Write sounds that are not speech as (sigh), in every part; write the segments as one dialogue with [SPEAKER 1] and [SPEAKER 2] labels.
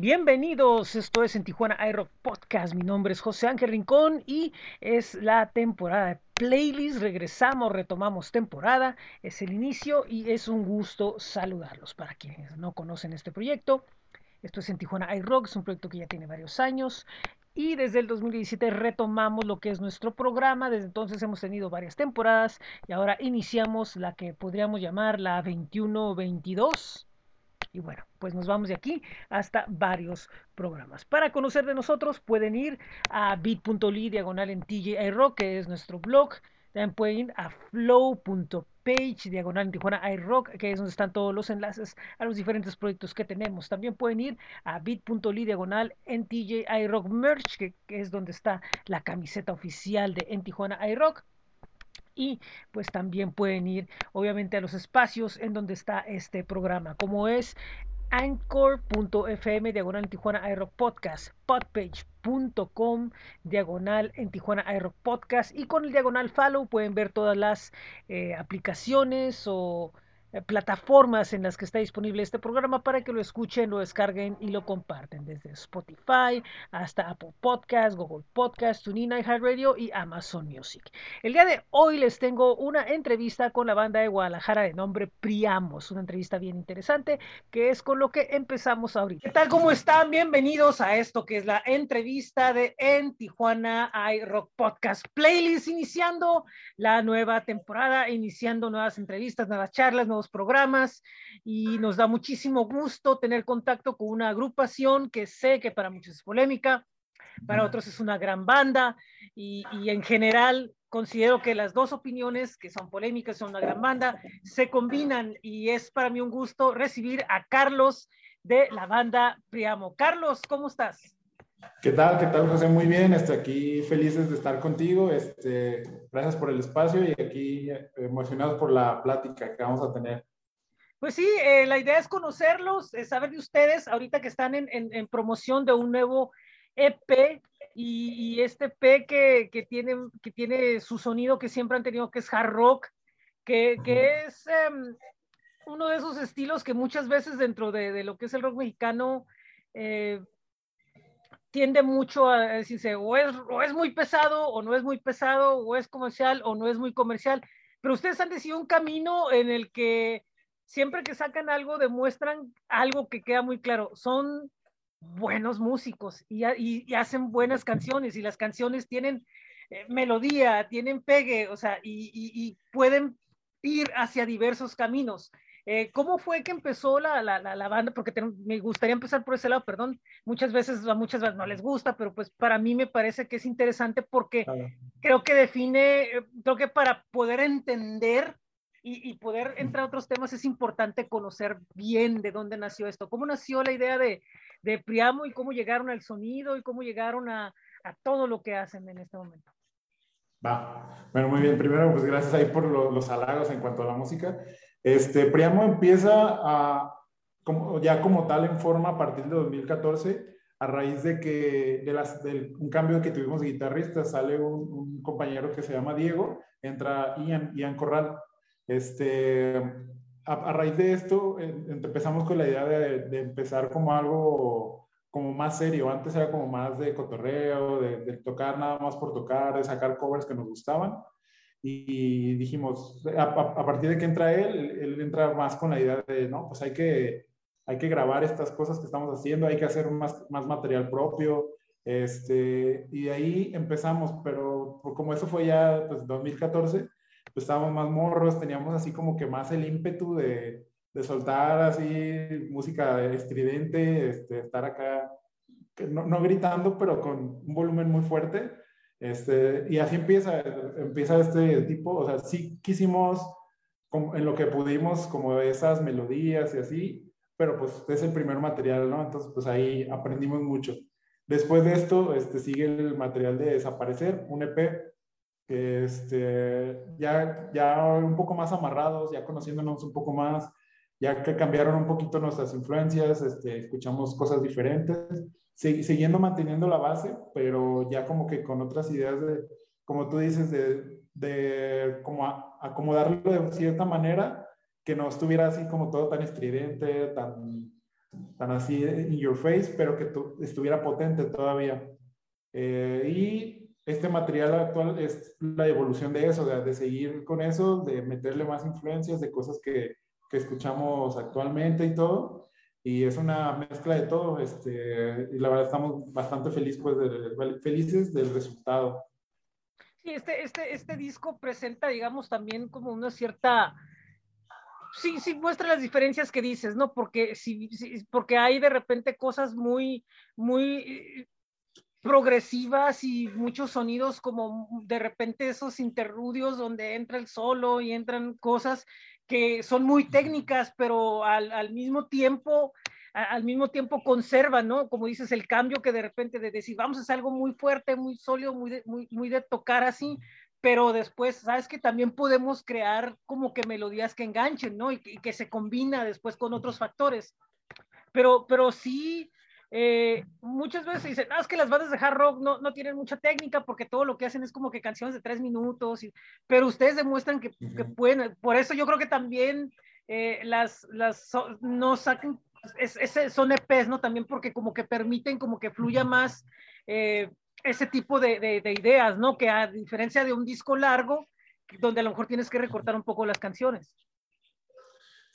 [SPEAKER 1] Bienvenidos, esto es en Tijuana iRock Podcast. Mi nombre es José Ángel Rincón y es la temporada de playlist. Regresamos, retomamos temporada, es el inicio y es un gusto saludarlos. Para quienes no conocen este proyecto, esto es en Tijuana iRock, es un proyecto que ya tiene varios años y desde el 2017 retomamos lo que es nuestro programa. Desde entonces hemos tenido varias temporadas y ahora iniciamos la que podríamos llamar la 21-22 y bueno, pues nos vamos de aquí hasta varios programas. Para conocer de nosotros pueden ir a bit.ly diagonal en TJ Rock, que es nuestro blog. También pueden ir a flow.page diagonal en Tijuana iRock, que es donde están todos los enlaces a los diferentes proyectos que tenemos. También pueden ir a bit.ly diagonal en TJ iRock Merch, que, que, es donde está la camiseta oficial de En Tijuana iRock y pues también pueden ir obviamente a los espacios en donde está este programa, como es anchor.fm diagonal en Tijuana Aero Podcast, podpage.com diagonal en Tijuana Aero Podcast y con el diagonal follow pueden ver todas las eh, aplicaciones o plataformas en las que está disponible este programa para que lo escuchen, lo descarguen y lo comparten, desde Spotify hasta Apple Podcast, Google Podcast, TuneIn, iHeartRadio y Amazon Music. El día de hoy les tengo una entrevista con la banda de Guadalajara de nombre Priamos, una entrevista bien interesante que es con lo que empezamos ahorita. ¿Qué tal? ¿Cómo están? Bienvenidos a esto que es la entrevista de En Tijuana iRock Podcast Playlist, iniciando la nueva temporada, iniciando nuevas entrevistas, nuevas charlas, nuevos programas y nos da muchísimo gusto tener contacto con una agrupación que sé que para muchos es polémica, para otros es una gran banda y, y en general considero que las dos opiniones que son polémicas, son una gran banda, se combinan y es para mí un gusto recibir a Carlos de la banda Priamo. Carlos, ¿cómo estás?
[SPEAKER 2] ¿Qué tal? ¿Qué tal, José? Muy bien, estoy aquí felices de estar contigo. Este, gracias por el espacio y aquí emocionados por la plática que vamos a tener.
[SPEAKER 1] Pues sí, eh, la idea es conocerlos, es saber de ustedes, ahorita que están en, en, en promoción de un nuevo EP y, y este EP que, que, tiene, que tiene su sonido que siempre han tenido, que es hard rock, que, que es um, uno de esos estilos que muchas veces dentro de, de lo que es el rock mexicano... Tiende mucho a decirse o es, o es muy pesado o no es muy pesado, o es comercial o no es muy comercial, pero ustedes han decidido un camino en el que siempre que sacan algo demuestran algo que queda muy claro, son buenos músicos y, hacen buenas canciones y las canciones tienen eh, melodía, tienen pegue, o sea, y pueden ir hacia diversos caminos. Eh, ¿Cómo fue que empezó la, la, la, la banda? Porque te, me gustaría empezar por ese lado, perdón. Muchas veces a muchas no les gusta, pero pues para mí me parece que es interesante porque claro. creo que define, eh, creo que para poder entender y, y, poder entrar a otros temas es importante conocer bien de dónde nació esto. ¿Cómo nació la idea de, de Priamo y cómo llegaron al sonido y cómo llegaron a, a todo lo que hacen en este momento?
[SPEAKER 2] Va. Bueno, muy bien. Primero, pues gracias ahí por lo, los halagos en cuanto a la música. Este, Priamo empieza como, ya como tal en forma a partir de 2014, a raíz de que, de las, del un cambio que tuvimos de guitarrista, sale un, compañero que se llama Diego, entra Ian, Ian Corral. Este, a, raíz de esto, empezamos con la idea de, de, empezar como algo como más serio. Antes era como más de cotorreo, de, de tocar nada más por tocar, de sacar covers que nos gustaban y dijimos, a, a, partir de que entra él, él entra más con la idea de, no, pues hay que, hay que grabar estas cosas que estamos haciendo, hay que hacer más, más material propio, este, y de ahí empezamos, pero como eso fue ya, pues 2014, pues estábamos más morros, teníamos así como que más el ímpetu de, de soltar así música estridente, este, estar acá, no, no gritando, pero con un volumen muy fuerte, este, y así empieza, empieza este tipo, o sea, sí quisimos en lo que pudimos como esas melodías y así, pero pues es el primer material, ¿no? Entonces pues ahí aprendimos mucho. Después de esto este, sigue el material de Desaparecer, un EP, que este, ya, ya un poco más amarrados, ya conociéndonos un poco más, ya que cambiaron un poquito nuestras influencias, este, escuchamos cosas diferentes siguiendo manteniendo la base, pero ya como que con otras ideas de, como tú dices, de, de como a, acomodarlo de cierta manera que no estuviera así como todo tan estridente, tan, tan así in your face, pero que estuviera potente todavía. Eh, y este material actual es la evolución de eso, de, de, seguir con eso, de meterle más influencias de cosas que, que escuchamos actualmente y todo. Y es una mezcla de todo. Este, y la verdad estamos bastante feliz, pues, de, felices del resultado.
[SPEAKER 1] Sí, este, este, este disco presenta, digamos, también como una cierta sí, sí muestra las diferencias que dices, ¿no? Porque, sí, porque hay de repente cosas muy, muy progresivas y muchos sonidos como de repente esos interludios donde entra el solo y entran cosas que son muy técnicas, pero al, al mismo tiempo al mismo tiempo conservan, ¿no? Como dices, el cambio que de repente de decir, vamos a hacer algo muy fuerte, muy sólido, muy muy, muy de tocar así, pero después, sabes que también podemos crear como que melodías que enganchen, ¿no? Y, que se combina después con otros factores. Pero, pero sí, eh, muchas veces dicen, ah, es que las bandas de hard rock no, no, tienen mucha técnica porque todo lo que hacen es como que canciones de tres minutos, y, pero ustedes demuestran que, que, pueden, por eso yo creo que también eh, las, las no sacan, es, es, son EPs, ¿no? También porque como que permiten como que fluya más. Eh, ese tipo de, de, ideas, ¿no? Que a diferencia de un disco largo, donde a lo mejor tienes que recortar un poco las canciones.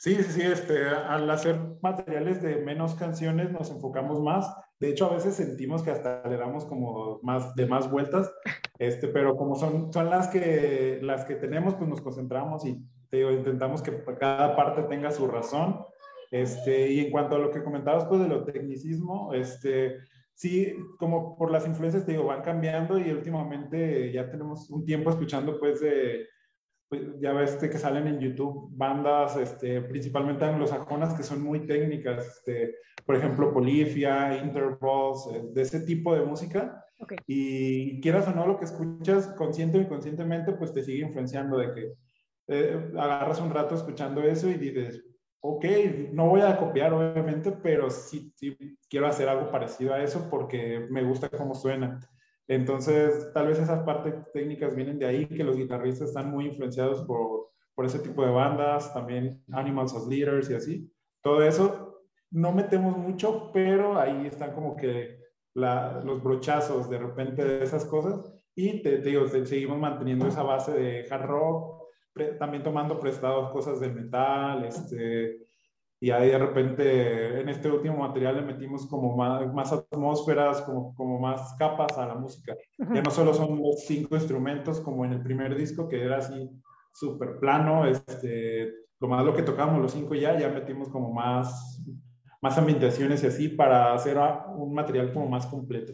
[SPEAKER 2] Sí, sí, sí, este, al hacer materiales de menos canciones nos enfocamos más. De hecho, a veces sentimos que hasta le damos como más de más vueltas, este, pero como son, son las, que, las que tenemos, pues nos concentramos y te digo, intentamos que cada parte tenga su razón. Este, y en cuanto a lo que comentabas pues de lo tecnicismo, este, sí, como por las influencias, te digo, van cambiando y últimamente ya tenemos un tiempo escuchando, pues, de, pues, ya ves que salen en YouTube bandas, este, principalmente anglosajonas, que son muy técnicas, este, por ejemplo, Polifia, Intervals, eh, de ese tipo de música. Y quieras o no, lo que escuchas consciente o inconscientemente, pues te sigue influenciando de que eh, agarras un rato escuchando eso y dices, ok, no voy a copiar obviamente, pero sí, sí quiero hacer algo parecido a eso porque me gusta cómo suena. Entonces, tal vez esas partes técnicas vienen de ahí, que los guitarristas están muy influenciados por, por ese tipo de bandas, también Animals as Leaders y así. Todo eso no metemos mucho, pero ahí están como que los brochazos de repente de esas cosas. Y te, te seguimos manteniendo esa base de hard rock, también tomando prestados cosas del metal, este, y ahí de repente en este último material le metimos como más, más atmósferas, como, como más capas a la música. Ya no solo son los cinco instrumentos como en el primer disco, que era así súper plano, este, lo más lo que tocamos los cinco ya, ya metimos como más, más ambientaciones y así para hacer un material como más completo.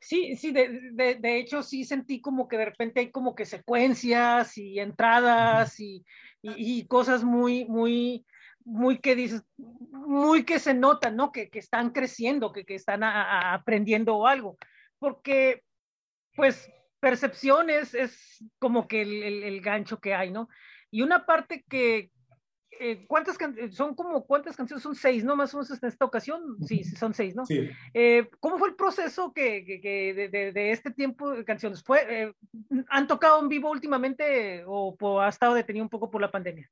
[SPEAKER 1] Sí, sí, de, de, de, hecho sí sentí como que de repente hay como que secuencias y entradas y, y, y cosas muy, muy, muy que dices, muy que se notan, ¿no? Que, que están creciendo, que, que están a, a aprendiendo algo. Porque, pues, percepciones es como que el, el, el, gancho que hay, ¿no? Y una parte que, eh, ¿cuántas son como cuántas canciones? Son seis, ¿no? Más o menos en esta ocasión. Sí, son seis, ¿no?
[SPEAKER 2] Sí.
[SPEAKER 1] Eh, ¿Cómo fue el proceso que, que, que de, de, de, este tiempo de canciones? ¿Fue, eh, ¿Han tocado en vivo últimamente o, o, ha estado detenido un poco por la pandemia?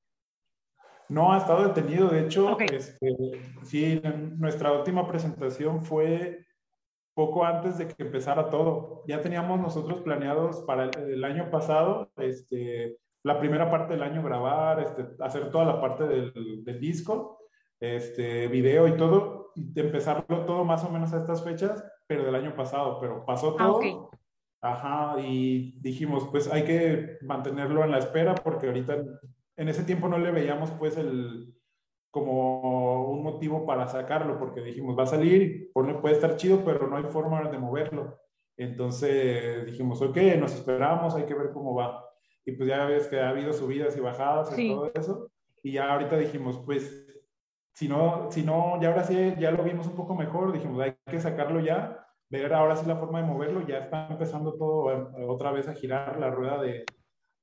[SPEAKER 2] No, ha estado detenido. De hecho, okay. este, sí, nuestra última presentación fue poco antes de que empezara todo. Ya teníamos nosotros planeados para el, el año pasado, este la primera parte del año grabar, este, hacer toda la parte del, del, disco, este, video y todo, y empezarlo todo más o menos a estas fechas, pero del año pasado, pero pasó todo. Ah, okay. Ajá, y dijimos, pues hay que mantenerlo en la espera porque ahorita en ese tiempo no le veíamos pues el como un motivo para sacarlo porque dijimos va a salir, puede estar chido, pero no hay forma de moverlo. Entonces dijimos, ok, nos esperamos, hay que ver cómo va y pues ya ves que ha habido subidas y bajadas y todo eso. Y ya ahorita dijimos, pues, si no, si no, ya ahora sí, ya lo vimos un poco mejor, dijimos, hay que sacarlo ya, ver ahora sí la forma de moverlo, ya está empezando todo otra vez a girar la rueda de,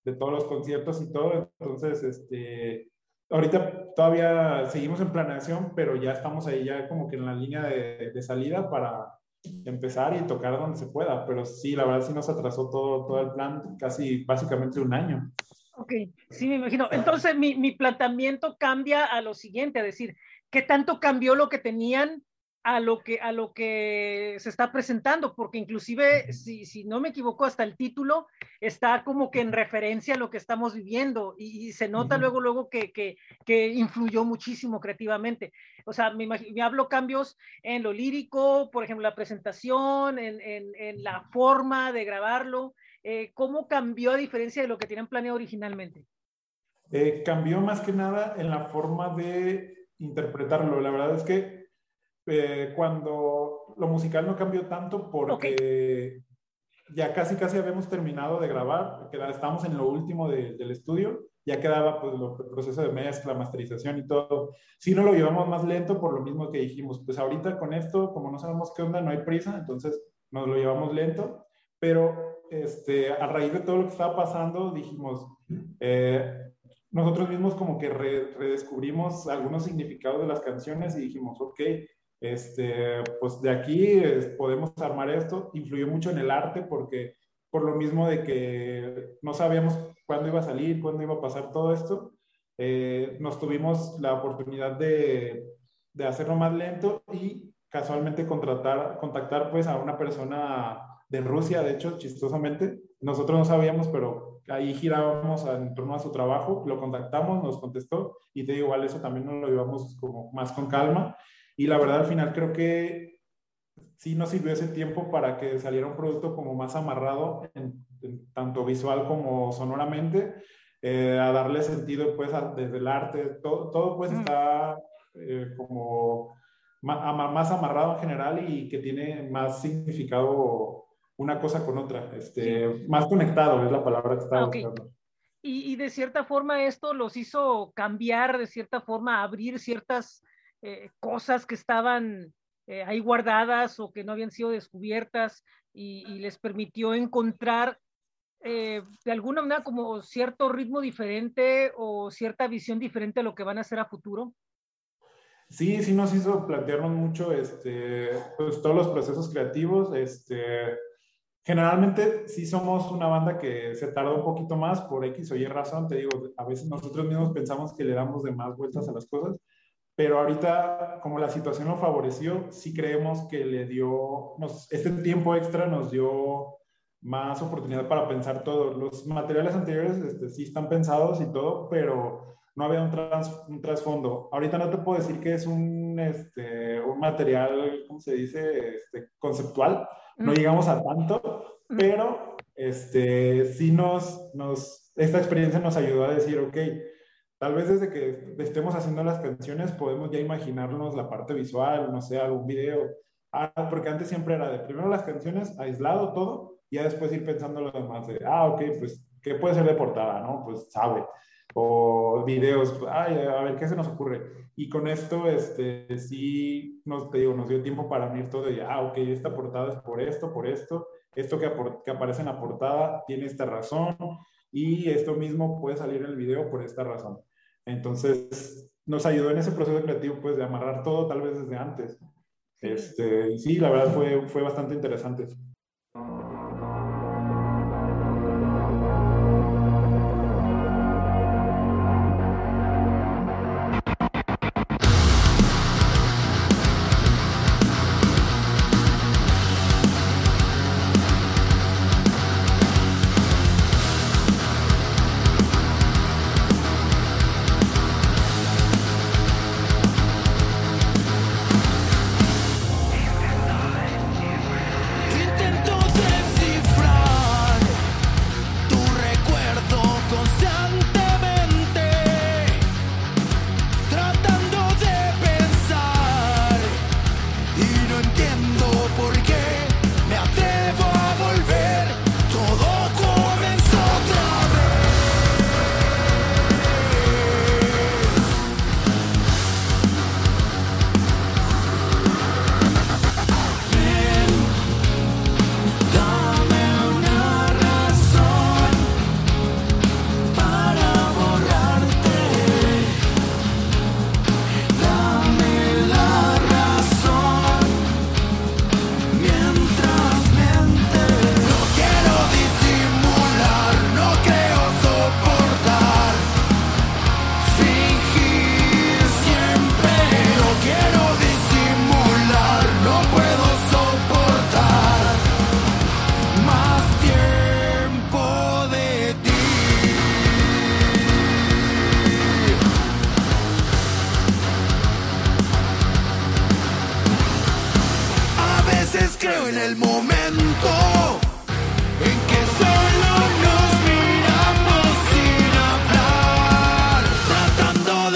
[SPEAKER 2] de todos los conciertos y todo, entonces, este, ahorita todavía seguimos en planeación, pero ya estamos ahí ya como que en la línea de, de salida para, empezar y tocar donde se pueda, pero sí, la verdad sí nos atrasó todo, todo el plan, casi básicamente un año.
[SPEAKER 1] Ok, sí, me imagino. Entonces mi, mi planteamiento cambia a lo siguiente, es decir, ¿qué tanto cambió lo que tenían a lo que, a lo que se está presentando, porque inclusive, si, si no me equivoco, hasta el título está como que en referencia a lo que estamos viviendo y, se nota luego, luego que, que, que, influyó muchísimo creativamente. O sea, me, me, hablo cambios en lo lírico, por ejemplo, la presentación, en, en, en la forma de grabarlo. Eh, ¿Cómo cambió a diferencia de lo que tenían planeado originalmente?
[SPEAKER 2] Eh, cambió más que nada en la forma de interpretarlo. La verdad es que eh, cuando lo musical no cambió tanto porque ya casi casi habíamos terminado de grabar, estábamos en lo último del estudio, ya quedaba pues el proceso de mezcla, masterización y todo. Sí no lo llevamos más lento por lo mismo que dijimos, pues ahorita con esto, como no sabemos qué onda, no hay prisa, entonces nos lo llevamos lento, pero este, a raíz de todo lo que estaba pasando, dijimos, eh, nosotros mismos como que redescubrimos algunos significados de las canciones y dijimos, ok, este, pues de aquí podemos armar esto. Influyó mucho en el arte porque por lo mismo de que no sabíamos cuándo iba a salir, cuándo iba a pasar todo esto, eh, nos tuvimos la oportunidad de, de, hacerlo más lento y casualmente contratar, contactar pues a una persona de Rusia, de hecho, chistosamente. Nosotros no sabíamos, pero ahí girábamos en torno a su trabajo, lo contactamos, nos contestó y te digo, igual eso también nos lo llevamos como más con calma y la verdad, al final creo que sí nos sirvió ese tiempo para que saliera un producto como más amarrado, en, tanto visual como sonoramente, eh, a darle sentido pues desde el arte, todo, todo pues está eh, como más, amarrado en general y que tiene más significado una cosa con otra, este, más conectado es la palabra que estaba
[SPEAKER 1] ah, Y, y, de cierta forma esto los hizo cambiar, de cierta forma abrir ciertas eh, cosas que estaban eh, ahí guardadas o que no habían sido descubiertas y, les permitió encontrar eh, de alguna manera como cierto ritmo diferente o cierta visión diferente a lo que van a hacer a futuro?
[SPEAKER 2] Sí, sí nos hizo plantearnos mucho este, pues, todos los procesos creativos. Este, generalmente sí somos una banda que se tarda un poquito más por X o Y razón. Te digo, a veces nosotros mismos pensamos que le damos de más vueltas a las cosas, pero ahorita, como la situación lo favoreció, sí creemos que le dio, nos, este tiempo extra nos dio más oportunidad para pensar todo. Los materiales anteriores este, sí están pensados y todo, pero no había un, un trasfondo. Ahorita no te puedo decir que es un, este, un material, ¿cómo se dice? Este, conceptual. No llegamos a tanto, pero este, sí nos, nos, esta experiencia nos ayudó a decir, ok, Tal vez desde que estemos haciendo las canciones podemos ya imaginarnos la parte visual, no sé, algún video. Ah, porque antes siempre era de primero las canciones, aislado todo, y ya después ir pensando lo demás. De, ah, ok, pues, ¿qué puede ser de portada? ¿No? Pues sabe. O videos, ay, a ver, ¿qué se nos ocurre? Y con esto, este, sí, nos, te digo, nos dio tiempo para unir todo y, ah, ok, esta portada es por esto, por esto, esto que, que aparece en la portada tiene esta razón, y esto mismo puede salir en el video por esta razón. Entonces, nos ayudó en ese proceso creativo, pues, de amarrar todo tal vez desde antes. Este, y sí, la verdad fue, fue bastante interesante.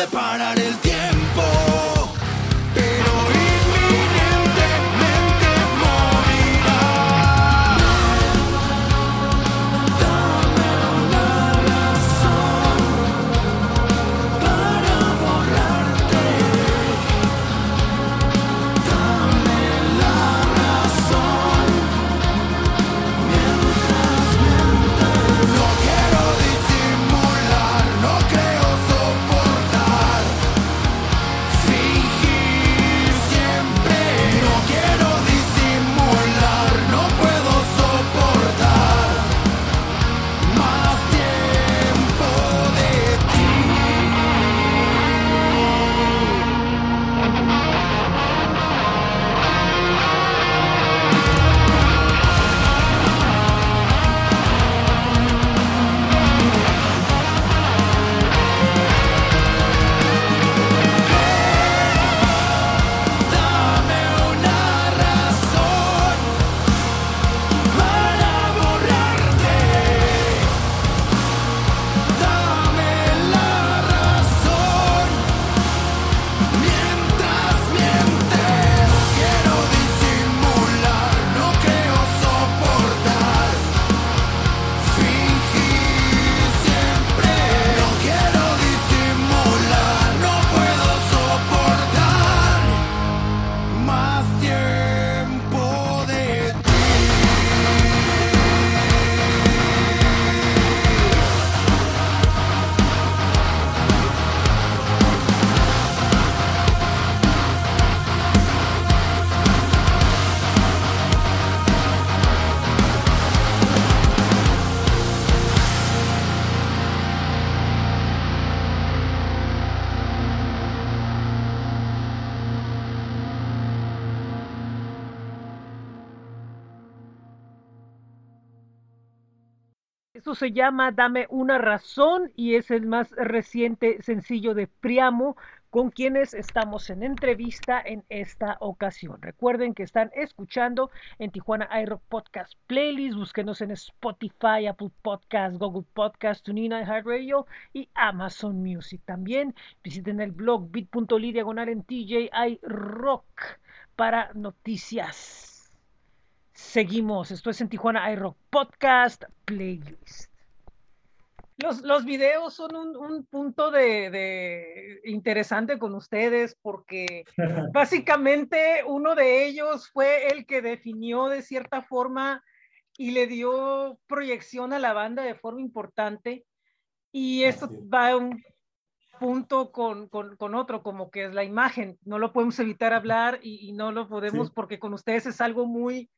[SPEAKER 3] De el tiempo.
[SPEAKER 1] Se llama Dame una razón y es el más reciente sencillo de Priamo con quienes estamos en entrevista en esta ocasión. Recuerden que están escuchando en Tijuana iRock Podcast Playlist. Búsquenos en Spotify, Apple Podcast, Google Podcast, TuneIn, iHeartRadio y Amazon Music. También visiten el blog bit.ly diagonal en TJI Rock para noticias. Seguimos, esto es en Tijuana iRock Podcast Playlist. Los, los videos son un, un punto de, de interesante con ustedes porque (laughs) básicamente uno de ellos fue el que definió de cierta forma y le dio proyección a la banda de forma importante y esto va a un punto con, con, con otro, como que es la imagen. No lo podemos evitar hablar y, y no lo podemos
[SPEAKER 2] Sí.
[SPEAKER 1] porque con ustedes es algo muy,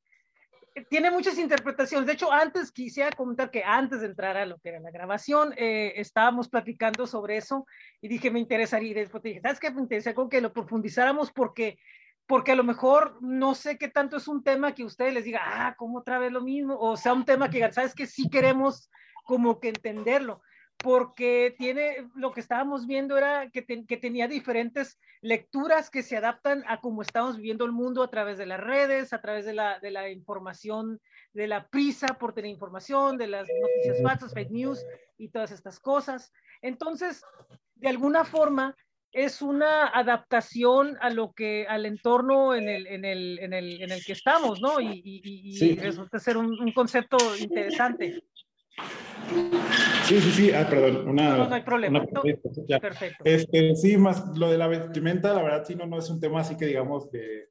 [SPEAKER 1] tiene muchas interpretaciones. De hecho, antes quisiera comentar que antes de entrar a lo que era la grabación, eh, estábamos platicando sobre eso y dije, me interesaría, y después te dije, ¿sabes qué? Me interesa con que lo profundizáramos porque, porque a lo mejor no sé qué tanto es un tema que ustedes les diga, ah, ¿cómo otra vez lo mismo? O sea, un tema que, ¿sabes que Sí queremos como que entenderlo porque tiene, lo que estábamos viendo era que, que tenía diferentes lecturas que se adaptan a cómo estamos viviendo el mundo a través de las redes, a través de la, de la información, de la prisa por tener información, de las noticias falsas, fake news y todas estas cosas. Entonces, de alguna forma, es una adaptación a lo que, al entorno en el, en el, en el, en el que estamos, ¿no? Y, y- y- y
[SPEAKER 2] Sí.
[SPEAKER 1] resulta ser un, un concepto interesante.
[SPEAKER 2] Sí, sí, sí. Ah, perdón. Una,
[SPEAKER 1] No, no hay problema.
[SPEAKER 2] una-
[SPEAKER 1] No.
[SPEAKER 2] ya.
[SPEAKER 1] Perfecto.
[SPEAKER 2] Este, sí, más lo de la vestimenta, la verdad, sí, no, no es un tema así que digamos que,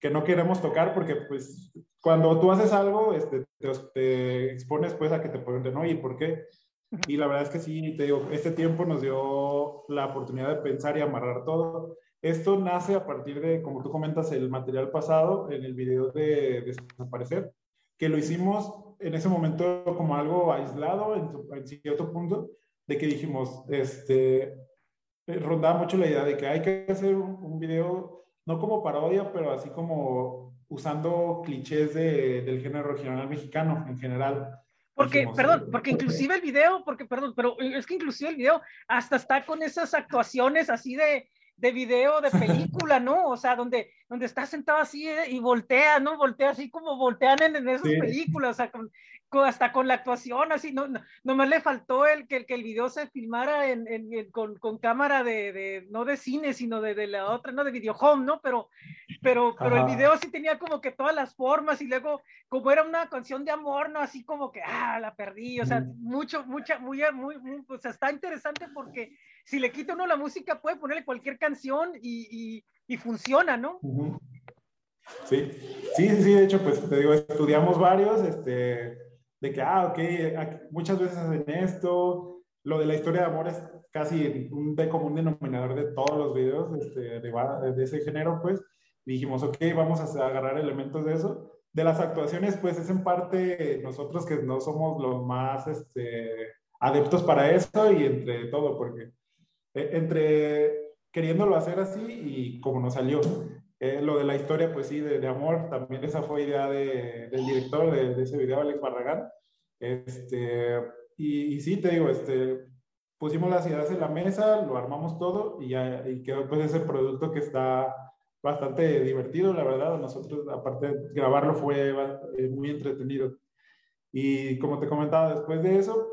[SPEAKER 2] que no queremos tocar, porque pues cuando tú haces algo, este, te, te expones pues a que te pregunten, oye, ¿por qué? Y la verdad es que sí, te digo, este tiempo nos dio la oportunidad de pensar y amarrar todo. Esto nace a partir de, como tú comentas, el material pasado en el video de Desaparecer, que lo hicimos en ese momento como algo aislado en, su- en cierto punto, de que dijimos, este, eh, rondaba mucho la idea de que hay que hacer un, un video, no como parodia, pero así como usando clichés de- del género regional mexicano en general.
[SPEAKER 1] Porque,
[SPEAKER 2] Dijimos,
[SPEAKER 1] perdón,
[SPEAKER 2] eh,
[SPEAKER 1] porque inclusive el video, porque, perdón, pero es que inclusive el video hasta está con esas actuaciones así de, de video de película, ¿no? O sea, donde, donde está sentado así eh, y voltea, ¿no? Voltea así como voltean en, en esas películas, o sea, con, hasta con la actuación, así, no, no, nomás le faltó el que, que el video se filmara en, en, con, con, cámara de, de, no de cine, sino de, de, la otra, no de video home, ¿no? Pero, pero, pero el video sí tenía como que todas las formas y luego, como era una canción de amor, ¿no? Así como que, ah, la perdí, o sea, mm. mucho, mucha, muy, muy, muy, o sea, está interesante porque si le quita uno la música, puede ponerle cualquier canción y, y, y funciona, ¿no? Uh -huh.
[SPEAKER 2] Sí, sí, sí, de hecho, pues te digo, estudiamos varios, este de que, ah, ok, muchas veces hacen esto, lo de la historia de amor es casi un de común denominador de todos los videos este, de, ese género, pues, dijimos, ok, vamos a agarrar elementos de eso. De las actuaciones, pues es en parte nosotros que no somos los más este, adeptos para eso y entre todo, porque eh, entre queriéndolo hacer así y como nos salió. Eh, lo de la historia, pues sí, de, amor, también esa fue idea de, del director de, ese video, Alex Barragán. Este, y, y, sí, te digo, este, pusimos las ideas en la mesa, lo armamos todo y, ya, y quedó pues ese producto que está bastante divertido, la verdad. Nosotros, aparte de grabarlo, fue eh, muy entretenido. Y como te comentaba, después de eso,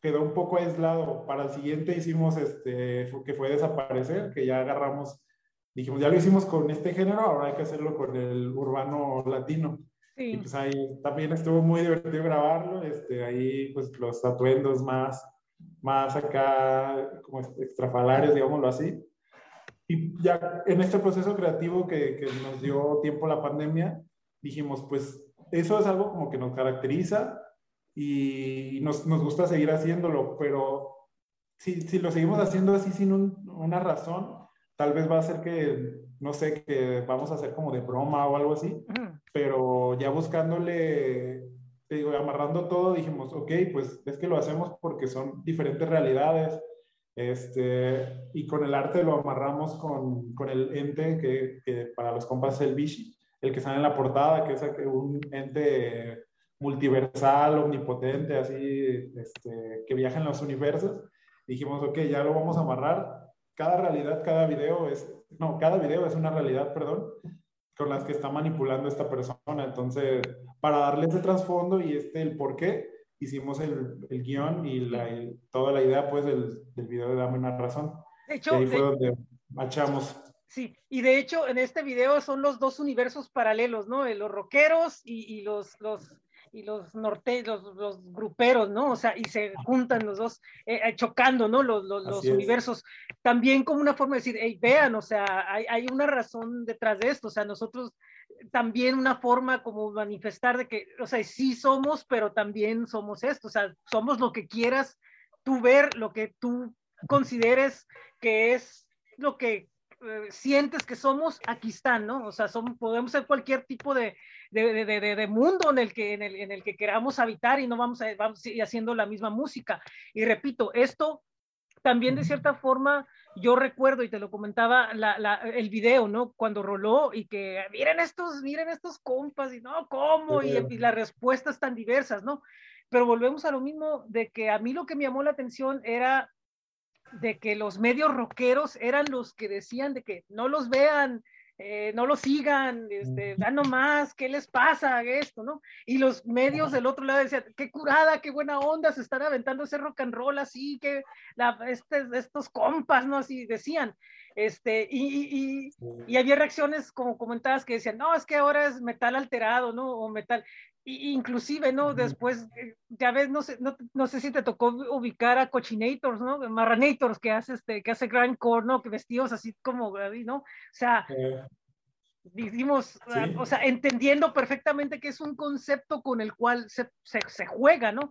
[SPEAKER 2] quedó un poco aislado. Para el siguiente hicimos este, que fue desaparecer, que ya agarramos dijimos, ya lo hicimos con este género, ahora hay que hacerlo con el urbano latino. Sí. Y pues ahí también estuvo muy divertido grabarlo, este, ahí pues los atuendos más, más acá, como extrafalarios, digámoslo así. Y ya en este proceso creativo que, que nos dio tiempo la pandemia, dijimos, pues eso es algo como que nos caracteriza y nos, nos gusta seguir haciéndolo, pero si, si lo seguimos haciendo así sin un, una razón, tal vez va a ser que, no sé, que vamos a hacer como de broma o algo así, pero ya buscándole, te digo, amarrando todo, dijimos, ok, pues es que lo hacemos porque son diferentes realidades, este, y con el arte lo amarramos con, con el ente que, que, para los compas es el Vichy, el que sale en la portada, que es un ente multiversal, omnipotente, así, este, que viaja en los universos. Dijimos, ok, ya lo vamos a amarrar cada realidad, cada video es, no, cada video es una realidad, perdón, con las que está manipulando esta persona. Entonces, para darle ese trasfondo y este, el por qué, hicimos el, el guion y, la, toda la idea, pues, del, del, video de Dame una razón.
[SPEAKER 1] De hecho,
[SPEAKER 2] y ahí fue
[SPEAKER 1] de,
[SPEAKER 2] donde machamos.
[SPEAKER 1] Sí, y de hecho, en este video son los dos universos paralelos, ¿no? Los rockeros y, y los, los y los norte, los, los, gruperos, ¿no? O sea, y se juntan los dos eh, chocando, ¿no? Los, los, los universos. También como una forma de decir, hey, vean, o sea, hay, hay, una razón detrás de esto, o sea, nosotros también una forma como manifestar de que, o sea, sí somos, pero también somos esto, o sea, somos lo que quieras tú ver, lo que tú consideres que es lo que eh, sientes que somos, aquí están, ¿no? O sea, son, podemos ser cualquier tipo de, de, de, de, de, mundo en el, que, en, el, en el que queramos habitar y no vamos a, vamos a ir haciendo la misma música. Y repito, esto también de cierta forma, yo recuerdo y te lo comentaba la, la, el video, ¿no? Cuando roló y que miren estos, miren estos compas y no, ¿cómo? Y, y las respuestas tan diversas, ¿no? Pero volvemos a lo mismo de que a mí lo que me llamó la atención era de que los medios rockeros eran los que decían de que no los vean, eh, no los sigan, este, dan nomás, ¿qué les pasa esto, no? Y los medios del otro lado decían, qué curada, qué buena onda, se están aventando ese rock and roll así, que la, este, estos compas, ¿no? Así decían. Este, y, y, y, había reacciones como comentadas que decían, no, es que ahora es metal alterado, ¿no? O metal inclusive, ¿no? Después, eh, ya ves, no sé, no, no, sé si te tocó ubicar a Cochinators, ¿no? Marranators, que hace, este, que hace grindcore, ¿no? Que vestidos así como, ¿no? O sea, eh. dijimos, ah, sí. o sea, entendiendo perfectamente que es un concepto con el cual se, se, se juega, ¿no?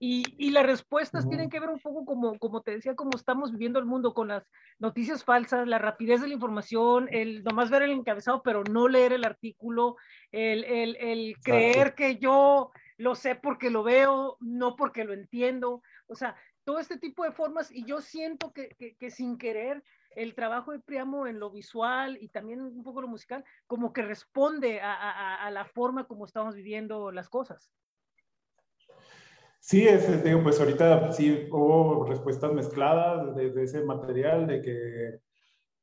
[SPEAKER 1] Y, y, las respuestas uh-huh. tienen que ver un poco como, como te decía, como estamos viviendo el mundo con las noticias falsas, la rapidez de la información, el nomás ver el encabezado, pero no leer el artículo, el, el, el creer que yo lo sé porque lo veo, no porque lo entiendo. O sea, todo este tipo de formas, y yo siento que, que, que sin querer, el trabajo de Priamo en lo visual y también un poco lo musical, como que responde a, a, a la forma como estamos viviendo las cosas.
[SPEAKER 2] Sí, es, digo, pues ahorita sí hubo respuestas mezcladas de, de, ese material, de que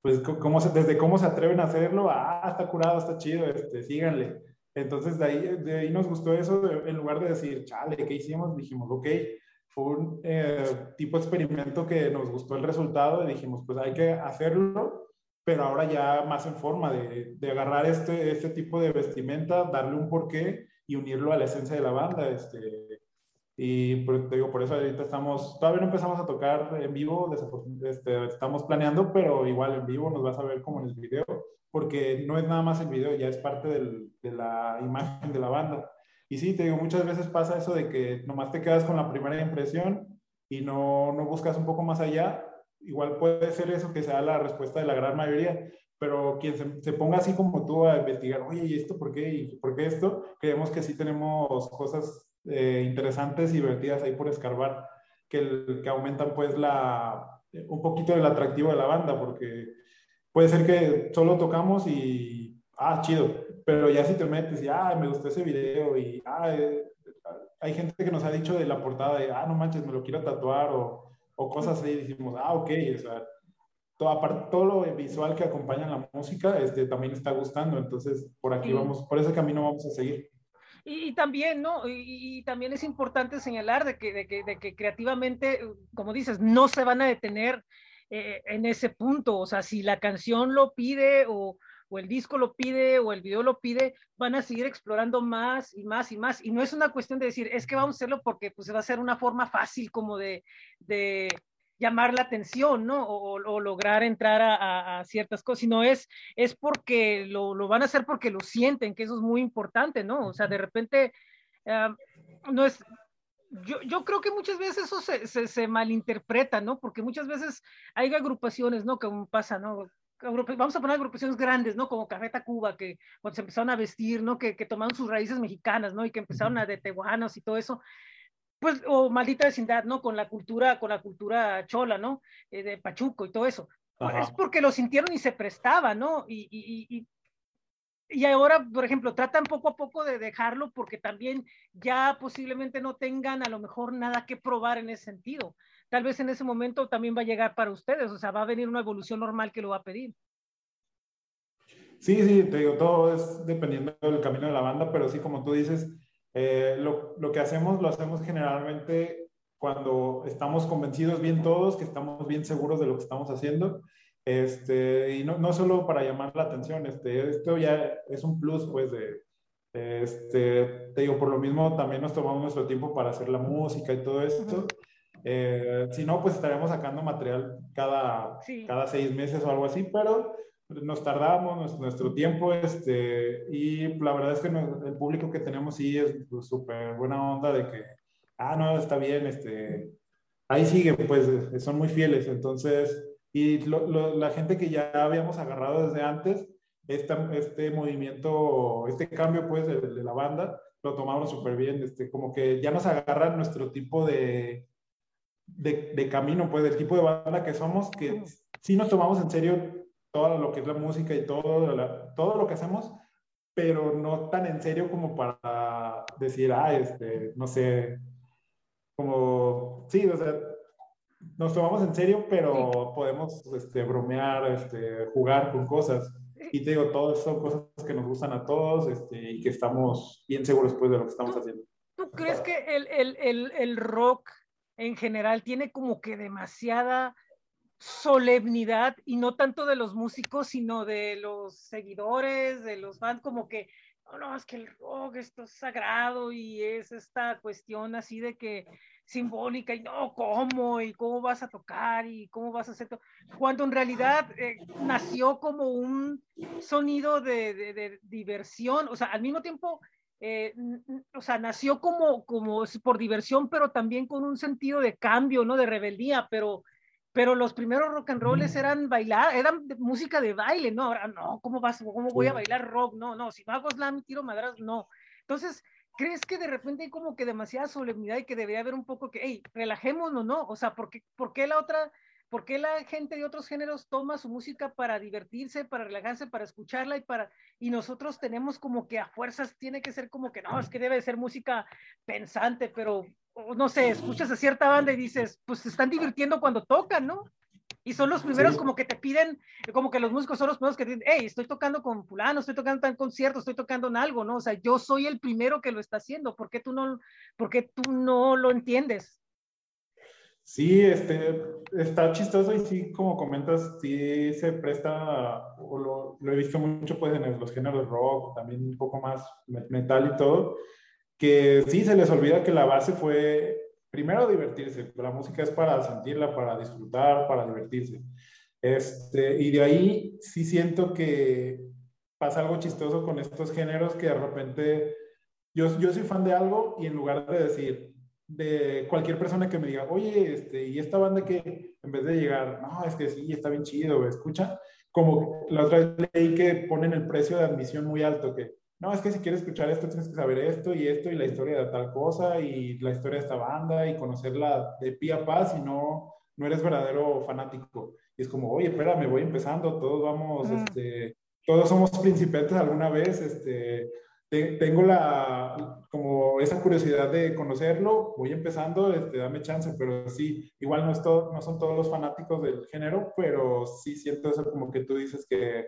[SPEAKER 2] pues cómo se, desde cómo se atreven a hacerlo, ah, está curado, está chido, este, síganle. Entonces de ahí, de ahí nos gustó eso, en lugar de decir, chale, ¿qué hicimos? Dijimos, ok, fue un eh, tipo de experimento que nos gustó el resultado y dijimos, pues hay que hacerlo, pero ahora ya más en forma de, de agarrar este, este tipo de vestimenta, darle un porqué y unirlo a la esencia de la banda. Este, y por, te digo, por eso ahorita estamos, todavía no empezamos a tocar en vivo, este, estamos planeando, pero igual en vivo nos vas a ver como en el video, porque no es nada más el video, ya es parte del, de la imagen de la banda. Y sí, te digo, muchas veces pasa eso de que nomás te quedas con la primera impresión y no, no buscas un poco más allá. Igual puede ser eso que sea la respuesta de la gran mayoría, pero quien se, se, ponga así como tú a investigar, oye, ¿y esto por qué? ¿Y por qué esto? Creemos que sí tenemos cosas eh, interesantes y divertidas ahí por escarbar, que, que aumentan pues la, un poquito el atractivo de la banda, porque puede ser que solo tocamos y, ah, chido, pero ya si te metes y, ah, me gustó ese video y, ah, eh, hay gente que nos ha dicho de la portada de, ah, no manches, me lo quiero tatuar o, o cosas así, y decimos, ah, ok, o sea, todo, aparte, todo lo visual que acompaña la música este, también está gustando, entonces por aquí vamos, por ese camino vamos a seguir.
[SPEAKER 1] Y, también, ¿no? Y, también es importante señalar de que, de que, creativamente, como dices, no se van a detener eh, en ese punto. O sea, si la canción lo pide o, o, el disco lo pide o el video lo pide, van a seguir explorando más y más y más. Y no es una cuestión de decir, es que vamos a hacerlo porque pues va a ser una forma fácil como de llamar la atención, ¿no? O, o lograr entrar a, a, a, ciertas cosas, sino es, es porque lo, lo, van a hacer porque lo sienten, que eso es muy importante, ¿no? O sea, de repente, uh, no es, yo, yo, creo que muchas veces eso se, se, se, malinterpreta, ¿no? Porque muchas veces hay agrupaciones, ¿no? Que pasa, ¿no? Vamos a poner agrupaciones grandes, ¿no? Como Café Tacuba, que cuando se empezaron a vestir, ¿no? Que, que tomaron sus raíces mexicanas, ¿no? Y que empezaron a de tehuanos y todo eso pues, o maldita vecindad, ¿no? Con la cultura, con la cultura chola, ¿no? Eh, de Pachuco y todo eso. Ajá. Es porque lo sintieron y se prestaba, ¿no? Y, y, y, y, ahora, por ejemplo, tratan poco a poco de dejarlo porque también ya posiblemente no tengan a lo mejor nada que probar en ese sentido. Tal vez en ese momento también va a llegar para ustedes, o sea, va a venir una evolución normal que lo va a pedir.
[SPEAKER 2] Sí, sí, te digo, todo es dependiendo del camino de la banda, pero sí, como tú dices, eh, lo, lo, que hacemos lo hacemos generalmente cuando estamos convencidos bien todos, que estamos bien seguros de lo que estamos haciendo. Este, y no, no solo para llamar la atención, este, esto ya es un plus, pues, de, este, te digo, por lo mismo también nos tomamos nuestro tiempo para hacer la música y todo esto. Eh, si no, pues estaríamos sacando material cada, sí. cada seis meses o algo así, pero nos tardamos nuestro tiempo este, y la verdad es que el público que tenemos sí es súper buena onda de que, ah, no, está bien, este, ahí sigue, pues son muy fieles, entonces, y lo, lo, la gente que ya habíamos agarrado desde antes, este, este movimiento, este cambio pues de, de la banda, lo tomamos súper bien, este, como que ya nos agarran nuestro tipo de, de, de camino, pues del tipo de banda que somos, que sí nos tomamos en serio todo lo que es la música y todo, la, todo lo que hacemos, pero no tan en serio como para decir, ah, este, no sé, como, sí, o sea, nos tomamos en serio, pero sí. podemos este, bromear, este, jugar con cosas. Y te digo, todas son cosas que nos gustan a todos este, y que estamos bien seguros pues, de lo que estamos
[SPEAKER 1] ¿Tú,
[SPEAKER 2] haciendo.
[SPEAKER 1] ¿Tú crees que el, el, el, el rock en general tiene como que demasiada solemnidad y no tanto de los músicos, sino de los seguidores, de los fans, como que, no, no, es que el rock esto es sagrado y es esta cuestión así de que simbólica y no, ¿cómo? ¿Y cómo vas a tocar? ¿Y cómo vas a hacer todo? Cuando en realidad eh, nació como un sonido de, de, de, diversión, o sea, al mismo tiempo, eh, o sea, nació como, como por diversión, pero también con un sentido de cambio, ¿no? De rebeldía, pero pero los primeros rock and rolls eran bailar, eran música de baile, no, ahora no, ¿cómo vas, cómo voy a bailar rock? No, no, si no hago slam, tiro madras, no. Entonces, ¿crees que de repente hay como que demasiada solemnidad y que debería haber un poco que, hey, relajémonos, ¿no? O sea, ¿por qué, ¿por qué la otra, por qué la gente de otros géneros toma su música para divertirse, para relajarse, para escucharla y para, y nosotros tenemos como que a fuerzas tiene que ser como que, no, es que debe ser música pensante, pero no sé, escuchas a cierta banda y dices, pues se están divirtiendo cuando tocan, ¿no? Y son los primeros
[SPEAKER 2] Sí.
[SPEAKER 1] como que te piden, como que los músicos son los primeros que dicen, hey, estoy tocando con fulano, estoy tocando en concierto, estoy tocando en algo, ¿no? O sea, yo soy el primero que lo está haciendo, ¿por qué tú no, por qué tú no lo entiendes?
[SPEAKER 2] Sí, este, está chistoso y sí, como comentas, sí se presta, o lo, lo he visto mucho pues en los géneros rock, también un poco más me- metal y todo, que sí se les olvida que la base fue primero divertirse, la música es para sentirla, para disfrutar, para divertirse. Este, y de ahí sí siento que pasa algo chistoso con estos géneros que de repente yo, yo soy fan de algo y en lugar de decir, de cualquier persona que me diga, oye, este, y esta banda que en vez de llegar, no, es que sí, está bien chido, escucha, como la otra vez leí que ponen el precio de admisión muy alto, que no, es que si quieres escuchar esto tienes que saber esto y esto y la historia de tal cosa y la historia de esta banda y conocerla de pie a pa, si no, no eres verdadero fanático. Y es como, oye, espérame, voy empezando, todos vamos,
[SPEAKER 1] Mm.
[SPEAKER 2] este, todos somos principiantes alguna vez, este, te- tengo la, como esa curiosidad de conocerlo, voy empezando, este, dame chance, pero sí, igual no, es todo, no son todos los fanáticos del género, pero sí siento eso como que tú dices que,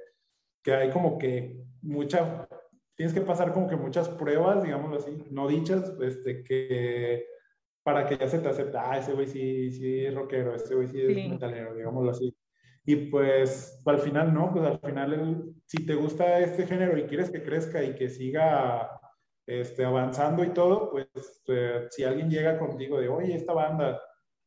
[SPEAKER 2] que hay como que mucha, tienes que pasar como que muchas pruebas, digámoslo así, no dichas, este, que para que ya se te acepte, ah, ese güey sí, sí es rockero, ese güey sí es
[SPEAKER 1] Sí.
[SPEAKER 2] metalero, digámoslo así. Y pues al final no, pues al final el- si te gusta este género y quieres que crezca y que siga este, avanzando y todo, pues eh, si alguien llega contigo de, oye, esta banda,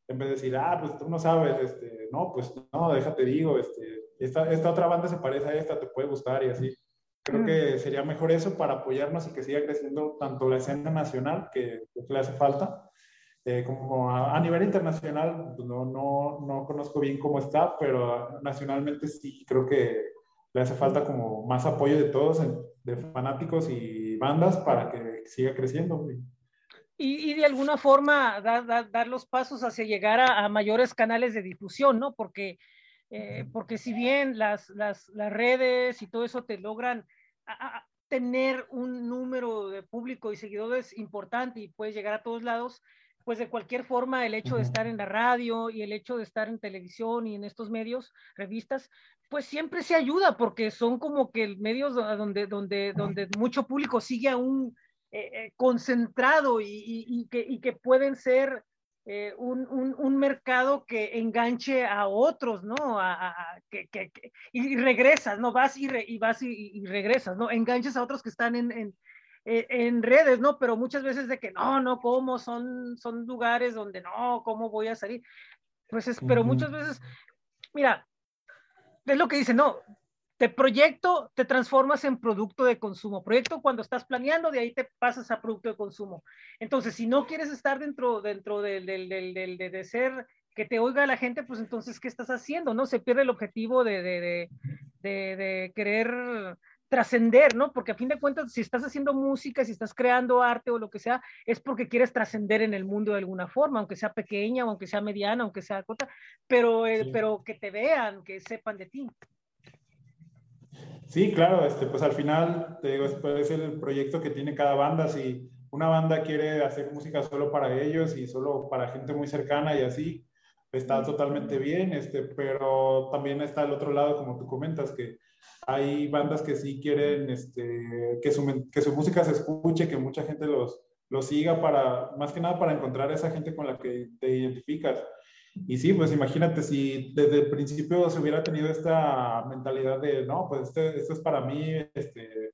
[SPEAKER 2] en vez de decir, ah, pues tú no sabes, este, no, pues no, déjate digo, este, esta, esta otra banda se parece a esta, te puede gustar y así. Creo que sería mejor eso para apoyarnos y que siga creciendo tanto la escena nacional, que, que le hace falta, eh, como a, a nivel internacional, pues, no, no, no conozco bien cómo está, pero nacionalmente sí creo que le hace falta como más apoyo de todos, de fanáticos y bandas para que siga creciendo.
[SPEAKER 1] Y, y de alguna forma dar, dar, dar los pasos hacia llegar a, a mayores canales de difusión, ¿no? Porque, eh, porque si bien las, las, las redes y todo eso te logran a- a- tener un número de público y seguidores importante y puedes llegar a todos lados, pues de cualquier forma el hecho de estar en la radio y el hecho de estar en televisión y en estos medios, revistas, pues siempre se ayuda porque son como que medios do- donde, donde, donde mucho público sigue a un eh, eh, concentrado y, y- y que, y que pueden ser eh, un, un- un mercado que enganche a otros, ¿no? A- a- a- que, que- que- y regresas, ¿no? Vas y, re- y vas y, y regresas, ¿no? Enganches a otros que están en, en, eh, en redes, ¿no? Pero muchas veces de que no, no, ¿cómo? Son, son lugares donde no, ¿cómo voy a salir? Pues es, pero muchas veces, mira, es lo que dice, no, de proyecto te transformas en producto de consumo. Proyecto cuando estás planeando, de ahí te pasas a producto de consumo. Entonces, si no quieres estar dentro, dentro del, del, del, del- de, de ser que te oiga la gente, pues entonces, ¿qué estás haciendo? ¿No? Se pierde el objetivo de, de, de, querer trascender, ¿no? Porque a fin de cuentas, si estás haciendo música, si estás creando arte o lo que sea, es porque quieres trascender en el mundo de alguna forma, aunque sea pequeña, aunque sea mediana, aunque sea corta, pero, eh,
[SPEAKER 2] Sí.
[SPEAKER 1] pero que te vean, que sepan de ti.
[SPEAKER 2] Sí, claro, este, pues al final, te digo, es, pues, es el proyecto que tiene cada banda. Si una banda quiere hacer música solo para ellos y solo para gente muy cercana y así, está totalmente bien, este, pero también está el otro lado, como tú comentas, que hay bandas que sí quieren este, que, su, que su música se escuche, que mucha gente los, los siga para, más que nada para encontrar a esa gente con la que te identificas. Y sí, pues imagínate si desde el principio se hubiera tenido esta mentalidad de, no, pues este, esto es para mí, este,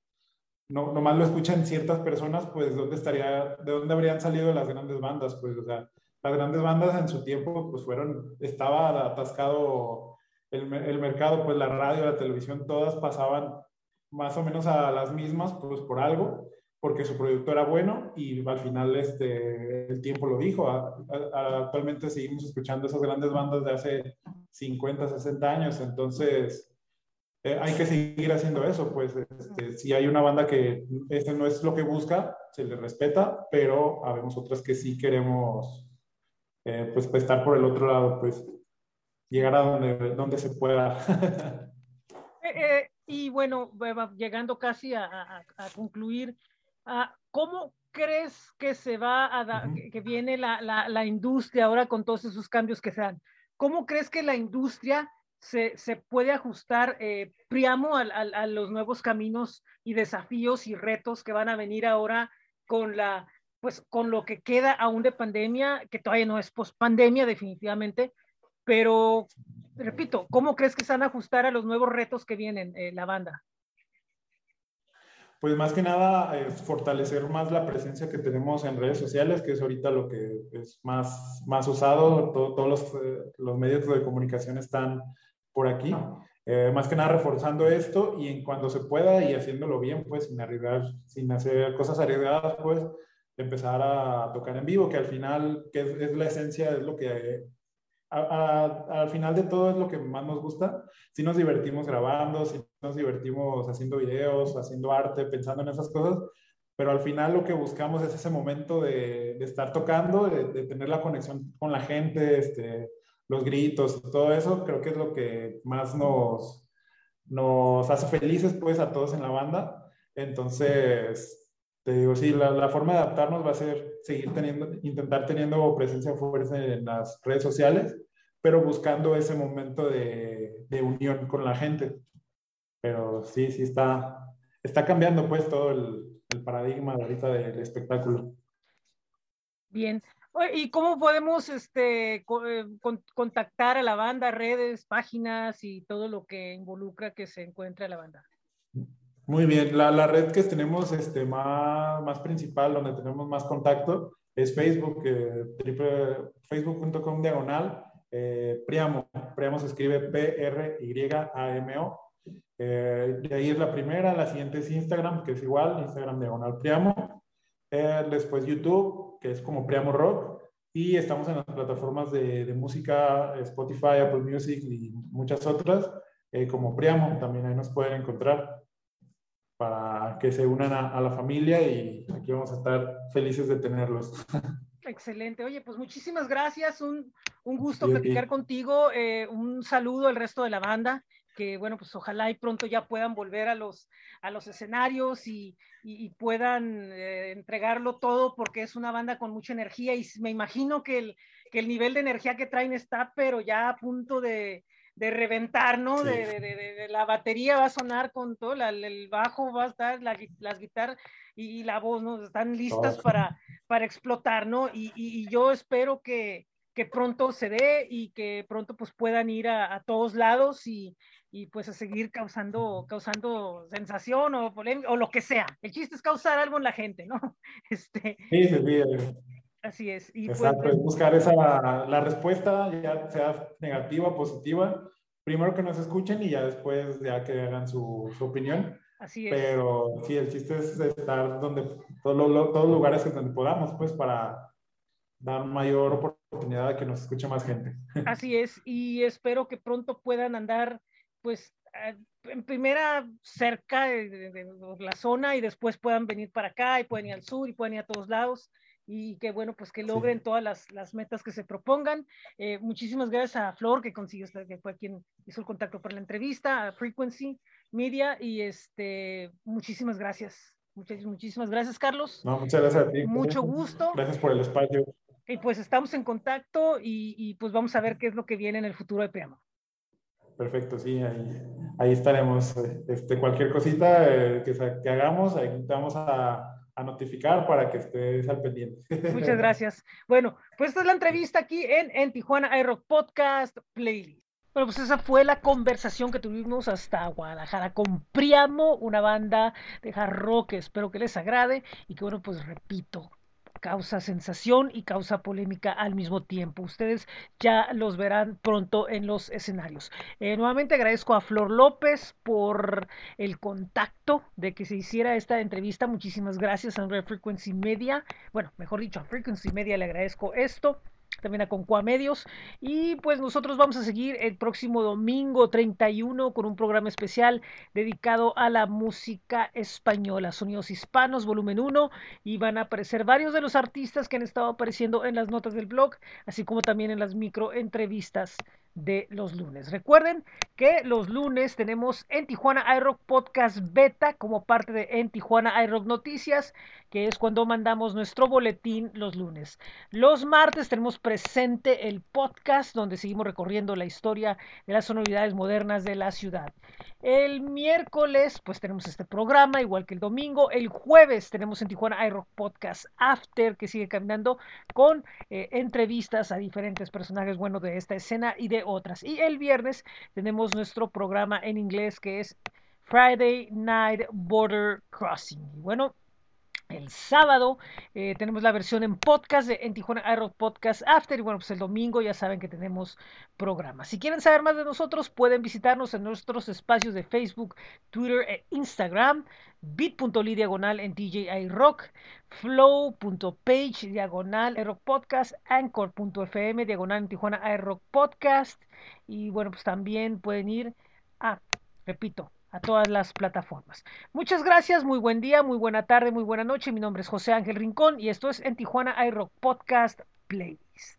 [SPEAKER 2] no, nomás lo escuchan ciertas personas, pues ¿dónde estaría, de dónde habrían salido las grandes bandas? Pues, o sea, las grandes bandas en su tiempo, pues fueron, estaba atascado el, el mercado, pues la radio, la televisión, todas pasaban más o menos a las mismas, pues por algo, porque su producto era bueno y al final este, el tiempo lo dijo. A- a- actualmente seguimos escuchando esas grandes bandas de hace 50, 60 años, entonces eh, hay que seguir haciendo eso, pues este, si hay una banda que este no es lo que busca, se le respeta, pero habemos otras que sí queremos eh, pues estar por el otro lado, pues llegar a donde, donde se pueda. (laughs)
[SPEAKER 1] Eh, eh, y bueno, llegando casi a, a- a concluir, ¿cómo crees que se va a dar, que, que viene la, la- la industria ahora con todos esos cambios que se dan? ¿cómo crees que la industria se, se puede ajustar, eh, Priamo, a, a, a, los nuevos caminos y desafíos y retos que van a venir ahora con la, pues con lo que queda aún de pandemia, que todavía no es post pandemia definitivamente, pero repito, ¿cómo crees que se van a ajustar a los nuevos retos que vienen eh, la banda?
[SPEAKER 2] Pues más que nada es fortalecer más la presencia que tenemos en redes sociales, que es ahorita lo que es más, más usado, Todo, todos los, eh, los medios de comunicación están por aquí. Eh, más que nada reforzando esto y en cuando se pueda y haciéndolo bien, pues sin arriesgar, sin hacer cosas arriesgadas, pues empezar a tocar en vivo, que al final, que es, es la esencia, es lo que al final de todo es lo que más nos gusta. Si nos divertimos grabando, si nos divertimos haciendo videos, haciendo arte, pensando en esas cosas, pero al final lo que buscamos es ese momento de, estar tocando, de, de, tener la conexión con la gente, este, los gritos, todo eso, creo que es lo que más nos, nos hace felices pues a todos en la banda. Entonces, te digo, sí, la, la, forma de adaptarnos va a ser seguir teniendo, intentar teniendo presencia fuerte en las redes sociales, pero buscando ese momento de, de unión con la gente. Pero sí, sí está, está cambiando pues todo el, el paradigma ahorita del espectáculo.
[SPEAKER 1] Bien, ¿Y cómo podemos este, con, contactar a la banda, redes, páginas y todo lo que involucra que se encuentre la banda?
[SPEAKER 2] Muy bien, la, la red que tenemos este, más, más principal, donde tenemos más contacto, es Facebook, eh, facebook.com diagonal, eh, Priamo. Priamo se escribe P-R-Y-A-M-O. Eh, de ahí es la primera, la siguiente es Instagram, que es igual, Instagram diagonal Priamo. Eh, después YouTube, que es como Priamo Rock, y estamos en las plataformas de, de música, Spotify, Apple Music y muchas otras, eh, como Priamo, también ahí nos pueden encontrar para que se unan a, a, la familia y aquí vamos a estar felices de tenerlos. (laughs)
[SPEAKER 1] Excelente. Oye, pues muchísimas gracias. Un, un gusto sí, platicar sí. contigo. Eh, un saludo al resto de la banda que bueno, pues ojalá y pronto ya puedan volver a los, a los escenarios y, y, y puedan eh, entregarlo todo porque es una banda con mucha energía y me imagino que el, que el nivel de energía que traen está, pero ya a punto de, de reventar, ¿no? Sí. De, de, de, la batería va a sonar con todo, la, el bajo va a estar, la, las guitarras y, y, la voz, ¿no? Están listas oh. para, para explotar, ¿no? Y, y yo espero que, que pronto se dé y que pronto pues puedan ir a, a todos lados y, y pues a seguir causando, causando sensación o polémica o lo que sea. El chiste es causar algo en la gente, ¿no? (laughs) Este,
[SPEAKER 2] sí, sí, sí.
[SPEAKER 1] Así es.
[SPEAKER 2] Y Exacto, pues, es buscar esa, la respuesta, ya sea negativa, positiva, primero que nos escuchen y ya después ya que hagan su, su opinión.
[SPEAKER 1] Así es.
[SPEAKER 2] Pero sí, el chiste es estar donde, todos los todo lugares donde podamos, pues para dar mayor oportunidad a que nos escuche más gente. (laughs)
[SPEAKER 1] Así es, y espero que pronto puedan andar pues en primera cerca de, de, de, la zona y después puedan venir para acá y pueden ir al sur y pueden ir a todos lados y que bueno, pues que logren sí. todas las, las, metas que se propongan. Eh, muchísimas gracias a Flor que consiguió, que fue quien hizo el contacto para la entrevista, a Frequency Media y este, muchísimas gracias. Muchas, muchísimas gracias, Carlos.
[SPEAKER 2] No, muchas gracias a ti.
[SPEAKER 1] Mucho (laughs) gusto.
[SPEAKER 2] Gracias por el espacio.
[SPEAKER 1] Y pues estamos en contacto y, y pues vamos a ver qué es lo que viene en el futuro de Priamo.
[SPEAKER 2] Perfecto, sí, ahí, ahí estaremos. Este, cualquier cosita eh, que, que, hagamos, ahí vamos a, a, notificar para que estés al pendiente.
[SPEAKER 1] Muchas gracias. Bueno, pues esta es la entrevista aquí en, en Tijuana iRock Podcast Playlist. Bueno, pues esa fue la conversación que tuvimos hasta Guadalajara con Priamo, una banda de hard rock espero que les agrade y que bueno, pues repito, causa sensación y causa polémica al mismo tiempo. Ustedes ya los verán pronto en los escenarios. Eh, nuevamente agradezco a Flor López por el contacto de que se hiciera esta entrevista. Muchísimas gracias a Frequency Media. Bueno, mejor dicho, a Frequency Media le agradezco esto también a Concua Medios. Y pues nosotros vamos a seguir el próximo domingo 31 con un programa especial dedicado a la música española, Sonidos Hispanos, volumen 1, y van a aparecer varios de los artistas que han estado apareciendo en las notas del blog, así como también en las micro entrevistas de los lunes. Recuerden que los lunes tenemos en Tijuana iRock Podcast Beta como parte de en Tijuana iRock Noticias, que es cuando mandamos nuestro boletín los lunes. Los martes tenemos presente el podcast donde seguimos recorriendo la historia de las sonoridades modernas de la ciudad. El miércoles pues tenemos este programa igual que el domingo. El jueves tenemos en Tijuana iRock Podcast After que sigue caminando con eh, entrevistas a diferentes personajes bueno de esta escena y de otras. Y el viernes tenemos nuestro programa en inglés que es Friday Night Border Crossing. Y bueno, el sábado eh, tenemos la versión en podcast de en Tijuana Aero Podcast After. Y bueno, pues el domingo ya saben que tenemos programas. Si quieren saber más de nosotros, pueden visitarnos en nuestros espacios de Facebook, Twitter e Instagram. bit.ly diagonal en DJI Rock, flow.page diagonal Rock Podcast, anchor.fm diagonal en Tijuana Rock Podcast. Y bueno, pues también pueden ir a, repito, a todas las plataformas. Muchas gracias, muy buen día, muy buena tarde, muy buena noche. Mi nombre es José Ángel Rincón y esto es en Tijuana iRock Podcast Playlist.